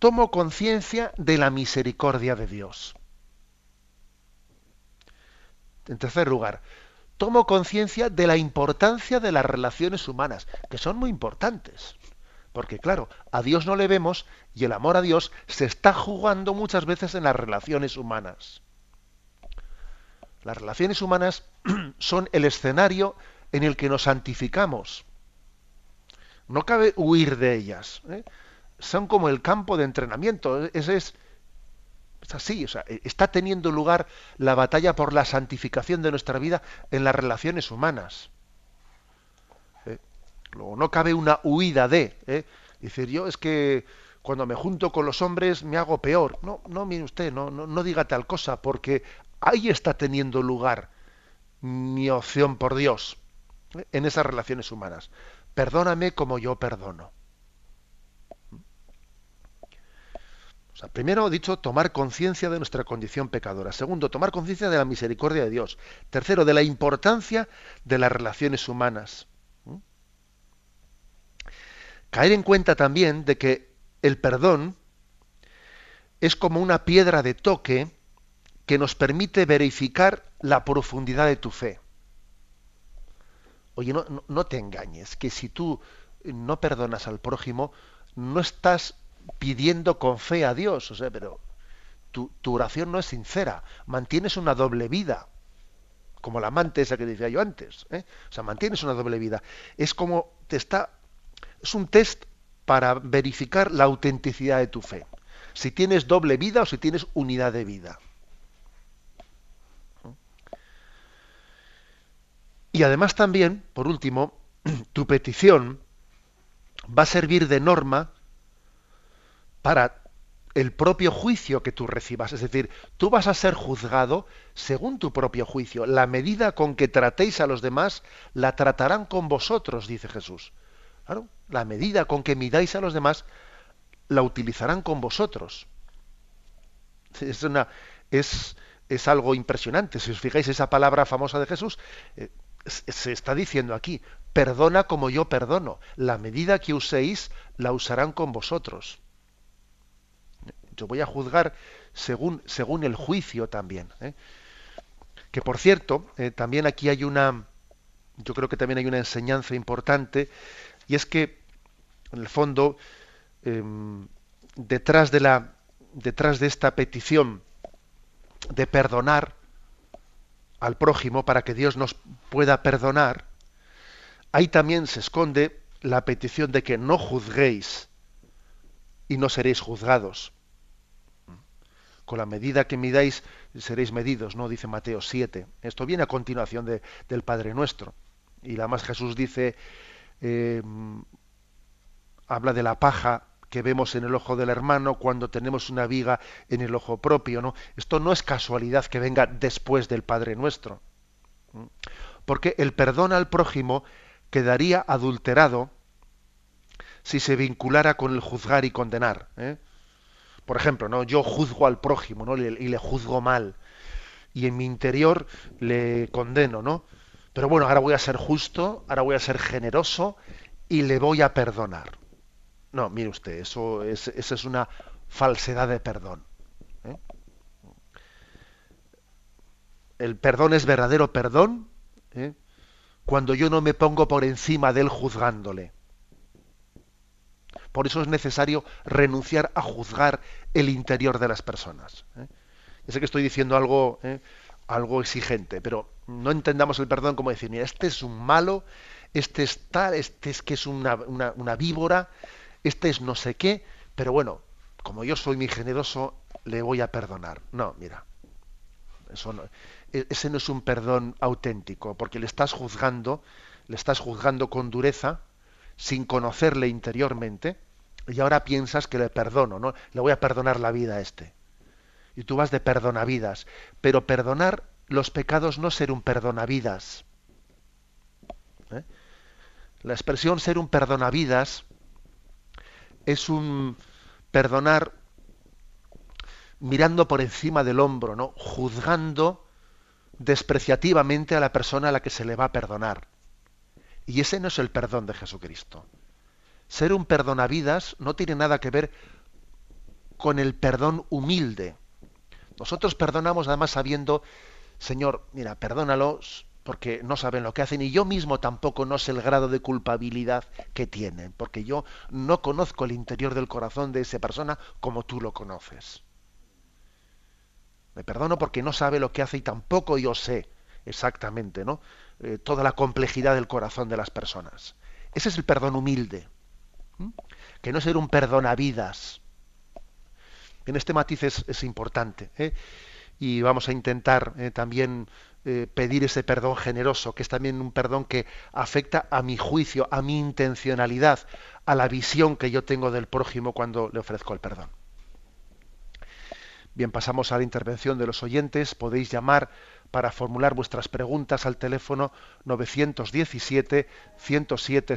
tomo conciencia de la misericordia de Dios. En tercer lugar, tomo conciencia de la importancia de las relaciones humanas, que son muy importantes. Porque claro, a Dios no le vemos y el amor a Dios se está jugando muchas veces en las relaciones humanas. Las relaciones humanas (clears throat) son el escenario en el que nos santificamos. No cabe huir de ellas. ¿eh? Son como el campo de entrenamiento. Es, es, es así. O sea, está teniendo lugar la batalla por la santificación de nuestra vida en las relaciones humanas no cabe una huida de. ¿eh? Decir, yo es que cuando me junto con los hombres me hago peor. No, no, mire usted, no, no, no diga tal cosa, porque ahí está teniendo lugar mi opción por Dios ¿eh? en esas relaciones humanas. Perdóname como yo perdono. O sea, primero, dicho, tomar conciencia de nuestra condición pecadora. Segundo, tomar conciencia de la misericordia de Dios. Tercero, de la importancia de las relaciones humanas caer en cuenta también de que el perdón es como una piedra de toque que nos permite verificar la profundidad de tu fe. Oye, no, te engañes, que si tú no perdonas al prójimo, no estás pidiendo con fe a Dios, o sea, pero tu, oración no es sincera, mantienes una doble vida, como la amante esa que decía yo antes, ¿eh? o sea, mantienes una doble vida. Es como te está es un test para verificar la autenticidad de tu fe. Si tienes doble vida o si tienes unidad de vida. Y además también, por último, (clears throat) tu petición va a servir de norma para el propio juicio que tú recibas. Es decir, tú vas a ser juzgado según tu propio juicio. La medida con que tratéis a los demás, la tratarán con vosotros, dice Jesús. Claro, la medida con que midáis a los demás, la utilizarán con vosotros. Es, una, es, es algo impresionante. Si os fijáis esa palabra famosa de Jesús, eh, se está diciendo aquí, perdona como yo perdono. La medida que uséis, la usarán con vosotros. Yo voy a juzgar según, según el juicio también. ¿eh? Que por cierto, eh, también aquí hay una, yo creo que también hay una enseñanza importante y es que, en el fondo, em, detrás, de la, detrás de esta petición de perdonar, al prójimo para que Dios nos pueda perdonar, ahí también se esconde la petición de que no juzguéis y no seréis juzgados. Con la medida que midáis seréis medidos, ¿no? Dice Mateo 7. Esto viene a continuación de, del Padre Nuestro. Y además Jesús dice, eh, habla de la paja que vemos en el ojo del hermano cuando tenemos una viga en el ojo propio, ¿no? Esto no es casualidad que venga después del Padre Nuestro. Porque el perdón al prójimo quedaría adulterado si se vinculara con el juzgar y condenar. ¿eh? Por ejemplo, ¿no? yo juzgo al prójimo ¿no? y le juzgo mal. Y en mi interior le condeno, ¿no? Pero bueno, ahora voy a ser justo, ahora voy a ser generoso y le voy a perdonar. No, mire usted, eso es, esa es una falsedad de perdón. ¿eh? El perdón es verdadero perdón ¿eh? cuando yo no me pongo por encima de él juzgándole. Por eso es necesario renunciar a juzgar el interior de las personas. ¿eh? Ya sé que estoy diciendo algo, ¿eh? Algo exigente, pero no entendamos el perdón como decir, mira, este es un malo, este es tal, este es que es una, una víbora, este es no sé qué, pero bueno, como yo soy muy generoso, le voy a perdonar. No, mira, eso no, e, ese no es un perdón auténtico, porque le estás juzgando, le estás juzgando con dureza, sin conocerle interiormente, y ahora piensas que le perdono, ¿no? Le voy a perdonar la vida a este. Y tú vas de perdonavidas. Pero perdonar los pecados no ser un perdonavidas. ¿eh? La expresión ser un perdonavidas es un perdonar mirando por encima del hombro, ¿no? Juzgando despreciativamente a la persona a la que se le va a perdonar. Y ese no es el perdón de Jesucristo. Ser un perdonavidas no tiene nada que ver con el perdón humilde. Nosotros perdonamos además sabiendo, Señor, mira, perdónalos porque no saben lo que hacen y yo mismo tampoco no sé el grado de culpabilidad que tienen, porque yo no conozco el interior del corazón de esa persona como tú lo conoces. Me perdono porque no sabe lo que hace y tampoco yo sé exactamente, ¿no? Eh, toda la complejidad del corazón de las personas. Ese es el perdón humilde que no ser un perdonavidas. En este matiz es, importante. ¿eh? Y vamos a intentar eh, también eh, pedir ese perdón generoso, que es también un perdón que afecta a mi juicio, a mi intencionalidad, a la visión que yo tengo del prójimo cuando le ofrezco el perdón. Bien, pasamos a la intervención de los oyentes. Podéis llamar para formular vuestras preguntas al teléfono 917 107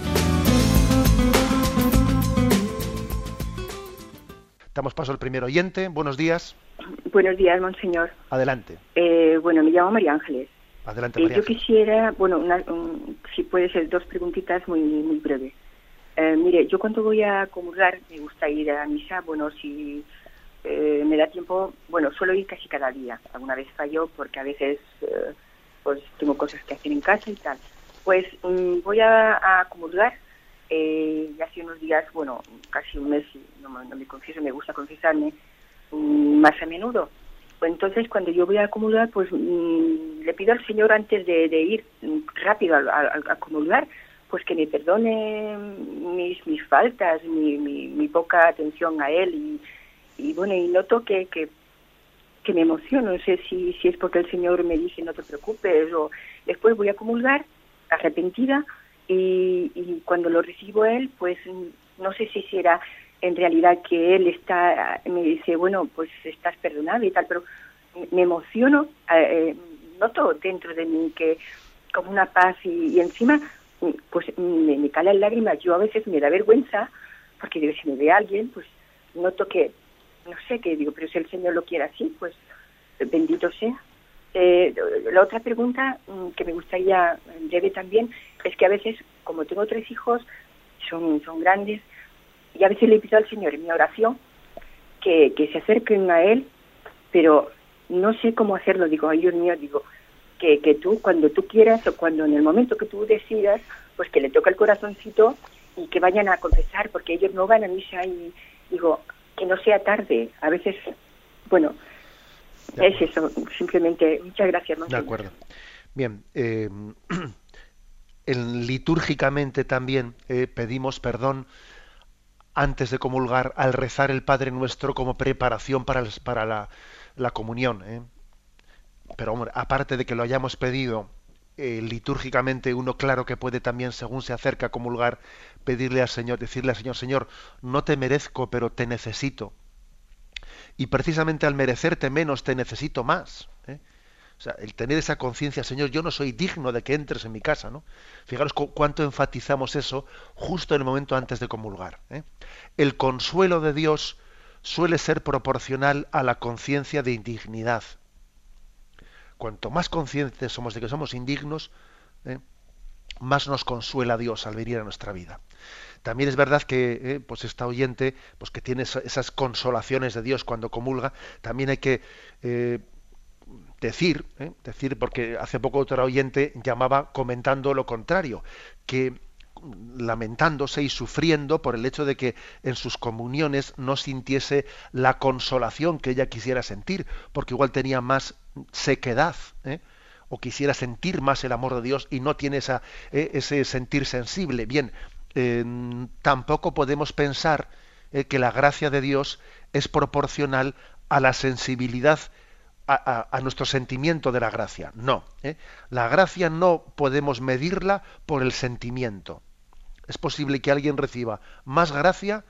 Damos paso al primer oyente. Buenos días. Buenos días, monseñor. Adelante. Eh, bueno, me llamo María Ángeles. Adelante, eh, María Yo quisiera, bueno, si puede ser dos preguntitas muy, muy breves. Eh, mire, yo cuando voy a comulgar me gusta ir a misa, bueno, si me da tiempo, bueno, suelo ir casi cada día. Alguna vez fallo porque a veces pues tengo cosas que hacer en casa y tal. Pues mm, voy a, a comulgar y hace unos días, bueno, casi un mes, no, me confieso, me gusta confesarme, Mm, más a menudo. Entonces, cuando yo voy a acumular, pues mm, le pido al Señor antes de, ir mm, rápido a, a, acumular, pues que me perdone mis, mis faltas, mi, poca atención a él y, bueno, y noto que, que, me emociono, no sé si, si es porque el Señor me dice no te preocupes o después voy a comulgar arrepentida y, y cuando lo recibo él, pues no sé si será en realidad que él está, me dice, bueno, pues estás perdonado y tal, pero me emociono, eh, noto dentro de mí que como una paz y, encima pues me, me calan lágrimas, yo a veces me da vergüenza, porque digo, si me ve alguien, pues noto que, no sé, qué digo, pero si el Señor lo quiere así, pues bendito sea. Eh, la otra pregunta mm, que me gustaría en breve también es que a veces, como tengo tres hijos, son, son grandes, y a veces le pido al Señor en mi oración que, que se acerquen a Él, pero no sé cómo hacerlo. Digo, ay Dios mío, digo, que, que tú, cuando tú quieras o cuando en el momento que tú decidas, pues que le toque el corazoncito y que vayan a confesar, porque ellos no van a misa y digo, que no sea tarde. A veces, bueno, es eso, simplemente. Muchas gracias. De acuerdo. Bien, eh, (clears throat) litúrgicamente también eh, pedimos perdón antes de comulgar al rezar el Padre Nuestro como preparación para, para la, la, comunión. ¿eh? Pero hombre, aparte de que lo hayamos pedido eh, litúrgicamente, uno claro que puede también, según se acerca a comulgar, pedirle al Señor, decirle al Señor, Señor, no te merezco, pero te necesito. Y precisamente al merecerte menos, te necesito más. ¿Eh? O sea, el tener esa conciencia, Señor, yo no soy digno de que entres en mi casa, ¿no? Fijaros cuánto enfatizamos eso justo en el momento antes de comulgar. ¿eh? El consuelo de Dios suele ser proporcional a la conciencia de indignidad. Cuanto más conscientes somos de que somos indignos, ¿eh? más nos consuela Dios al venir a nuestra vida. También es verdad que eh, pues esta oyente, pues que tiene esas consolaciones de Dios cuando comulga, también hay que decir, ¿eh? decir, porque hace poco otro oyente llamaba comentando lo contrario, que lamentándose y sufriendo por el hecho de que en sus comuniones no sintiese la consolación que ella quisiera sentir, porque igual tenía más sequedad, ¿eh? o quisiera sentir más el amor de Dios y no tiene esa, ¿eh? ese sentir sensible. Bien, tampoco podemos pensar que la gracia de Dios es proporcional a la sensibilidad a, nuestro sentimiento de la gracia. No. ¿eh? La gracia no podemos medirla por el sentimiento. Es posible que alguien reciba más gracia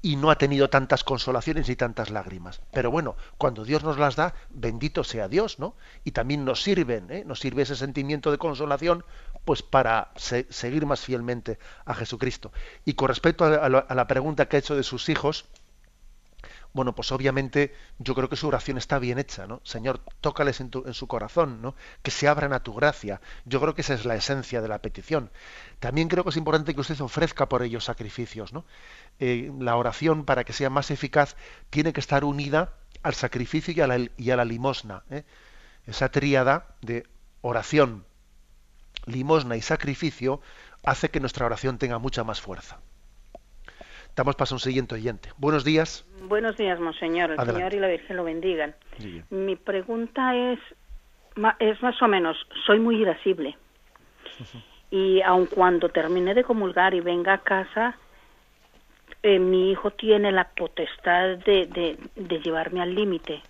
y no ha tenido tantas consolaciones y tantas lágrimas. Pero bueno, cuando Dios nos las da, bendito sea Dios, ¿no? Y también nos sirven, ¿eh? nos sirve ese sentimiento de consolación, pues para seguir más fielmente a Jesucristo. Y con respecto a la pregunta que ha hecho de sus hijos, bueno, pues obviamente yo creo que su oración está bien hecha, ¿no? Señor, tócales en, su corazón, ¿no? Que se abran a tu gracia. Yo creo que esa es la esencia de la petición. También creo que es importante que usted ofrezca por ellos sacrificios, ¿no? Eh, la oración, para que sea más eficaz, tiene que estar unida al sacrificio y a la, limosna. ¿eh? Esa tríada de oración, limosna y sacrificio hace que nuestra oración tenga mucha más fuerza. Damos paso a un siguiente oyente. Buenos días. Buenos días, monseñor. El Señor y la Virgen lo bendigan. Mi pregunta es, es más o menos, soy muy irascible. Y aun cuando termine de comulgar y venga a casa, eh, mi hijo tiene la potestad de, de, de llevarme al límite.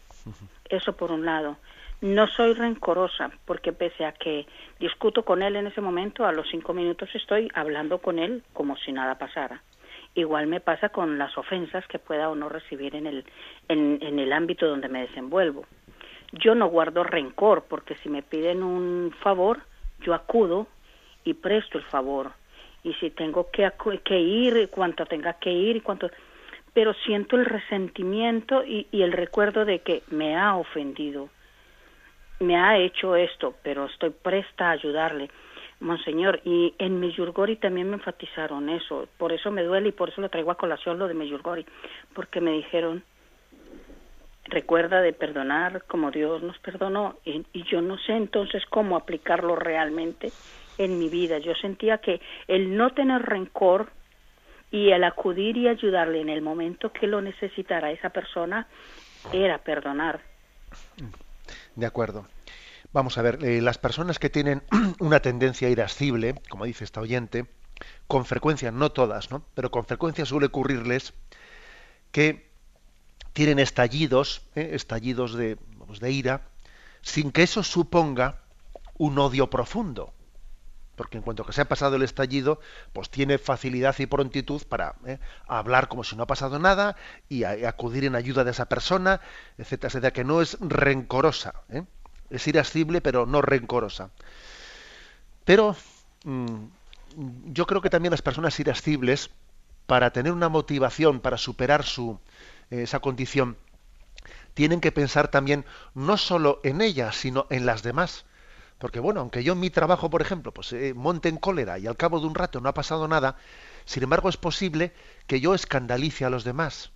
Eso por un lado. No soy rencorosa, porque pese a que discuto con él en ese momento, a los cinco minutos estoy hablando con él como si nada pasara. Igual me pasa con las ofensas que pueda o no recibir en el, en, el ámbito donde me desenvuelvo. Yo no guardo rencor porque si me piden un favor, yo acudo y presto el favor. Y si tengo que, que ir, cuanto tenga que ir cuanto... Pero siento el resentimiento y, y el recuerdo de que me ha ofendido, me ha hecho esto, pero estoy presta a ayudarle Monseñor, y en Meyurgori también me enfatizaron eso, por eso me duele y por eso lo traigo a colación lo de Meyurgori, porque me dijeron, recuerda de perdonar como Dios nos perdonó, y, yo no sé entonces cómo aplicarlo realmente en mi vida. Yo sentía que el no tener rencor y el acudir y ayudarle en el momento que lo necesitara esa persona era perdonar. De acuerdo. Vamos a ver, eh, las personas que tienen (clears throat) una tendencia irascible, como dice esta oyente, con frecuencia, no todas, ¿no? pero con frecuencia suele ocurrirles que tienen estallidos, ¿eh? estallidos de, de ira, sin que eso suponga un odio profundo. Porque en cuanto que se ha pasado el estallido, pues tiene facilidad y prontitud para ¿eh? hablar como si no ha pasado nada y, acudir en ayuda de esa persona, etcétera, etcétera, que no es rencorosa. Es irascible, pero no rencorosa. Pero mm, yo creo que también las personas irascibles, para tener una motivación, para superar su, eh, esa condición, tienen que pensar también no solo en ellas, sino en las demás. Porque bueno, aunque yo en mi trabajo, por ejemplo, pues eh, monte en cólera y al cabo de un rato no ha pasado nada, sin embargo es posible que yo escandalice a los demás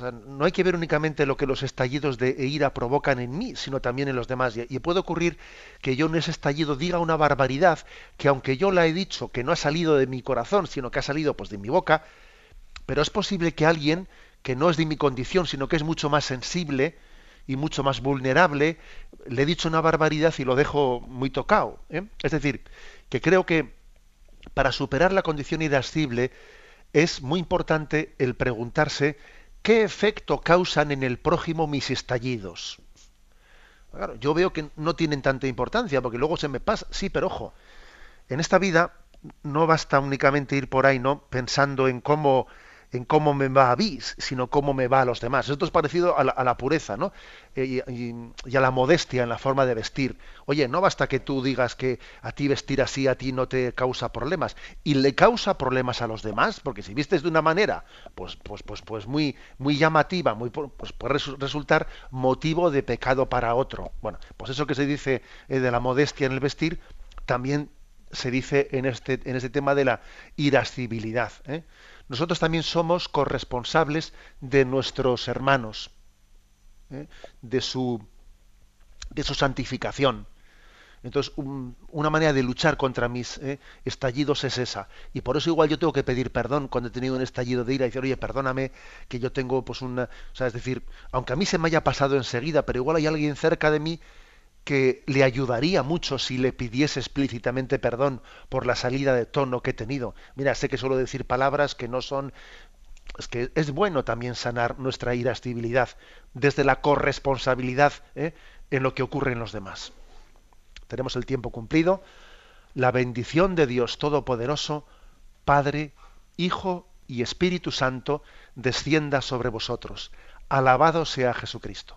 no hay que ver únicamente lo que los estallidos de ira provocan en mí, sino también en los demás. Y, puede ocurrir que yo en ese estallido diga una barbaridad que aunque yo la he dicho que no ha salido de mi corazón, sino que ha salido pues de mi boca, pero es posible que alguien que no es de mi condición, sino que es mucho más sensible y mucho más vulnerable, le he dicho una barbaridad y lo dejo muy tocado. ¿eh? Es decir, que creo que para superar la condición irascible es muy importante el preguntarse ¿Qué efecto causan en el prójimo mis estallidos? Claro, yo veo que no tienen tanta importancia, porque luego se me pasa. Sí, pero ojo, en esta vida no basta únicamente ir por ahí, ¿no? Pensando en cómo en cómo me va a mí, sino cómo me va a los demás. Esto es parecido a la, pureza, ¿no? Eh, y, a la modestia en la forma de vestir. Oye, no basta que tú digas que a ti vestir así a ti no te causa problemas y le causa problemas a los demás, porque si vistes de una manera, pues, pues, pues, pues muy, muy llamativa, muy, pues puede resultar motivo de pecado para otro. Bueno, pues eso que se dice eh, de la modestia en el vestir, también se dice en este, en este tema de la irascibilidad. ¿eh? Nosotros también somos corresponsables de nuestros hermanos, ¿eh? de, su, de su santificación. Entonces, una manera de luchar contra mis ¿eh? estallidos es esa. Y por eso igual yo tengo que pedir perdón cuando he tenido un estallido de ira y decir, oye, perdóname, que yo tengo pues una... O sea, es decir, aunque a mí se me haya pasado enseguida, pero igual hay alguien cerca de mí que le ayudaría mucho si le pidiese explícitamente perdón por la salida de tono que he tenido. Mira, sé que suelo decir palabras que no son es que es bueno también sanar nuestra irascibilidad desde la corresponsabilidad ¿eh? en lo que ocurre en los demás. Tenemos el tiempo cumplido. La bendición de Dios Todopoderoso, Padre, Hijo y Espíritu Santo, descienda sobre vosotros. Alabado sea Jesucristo.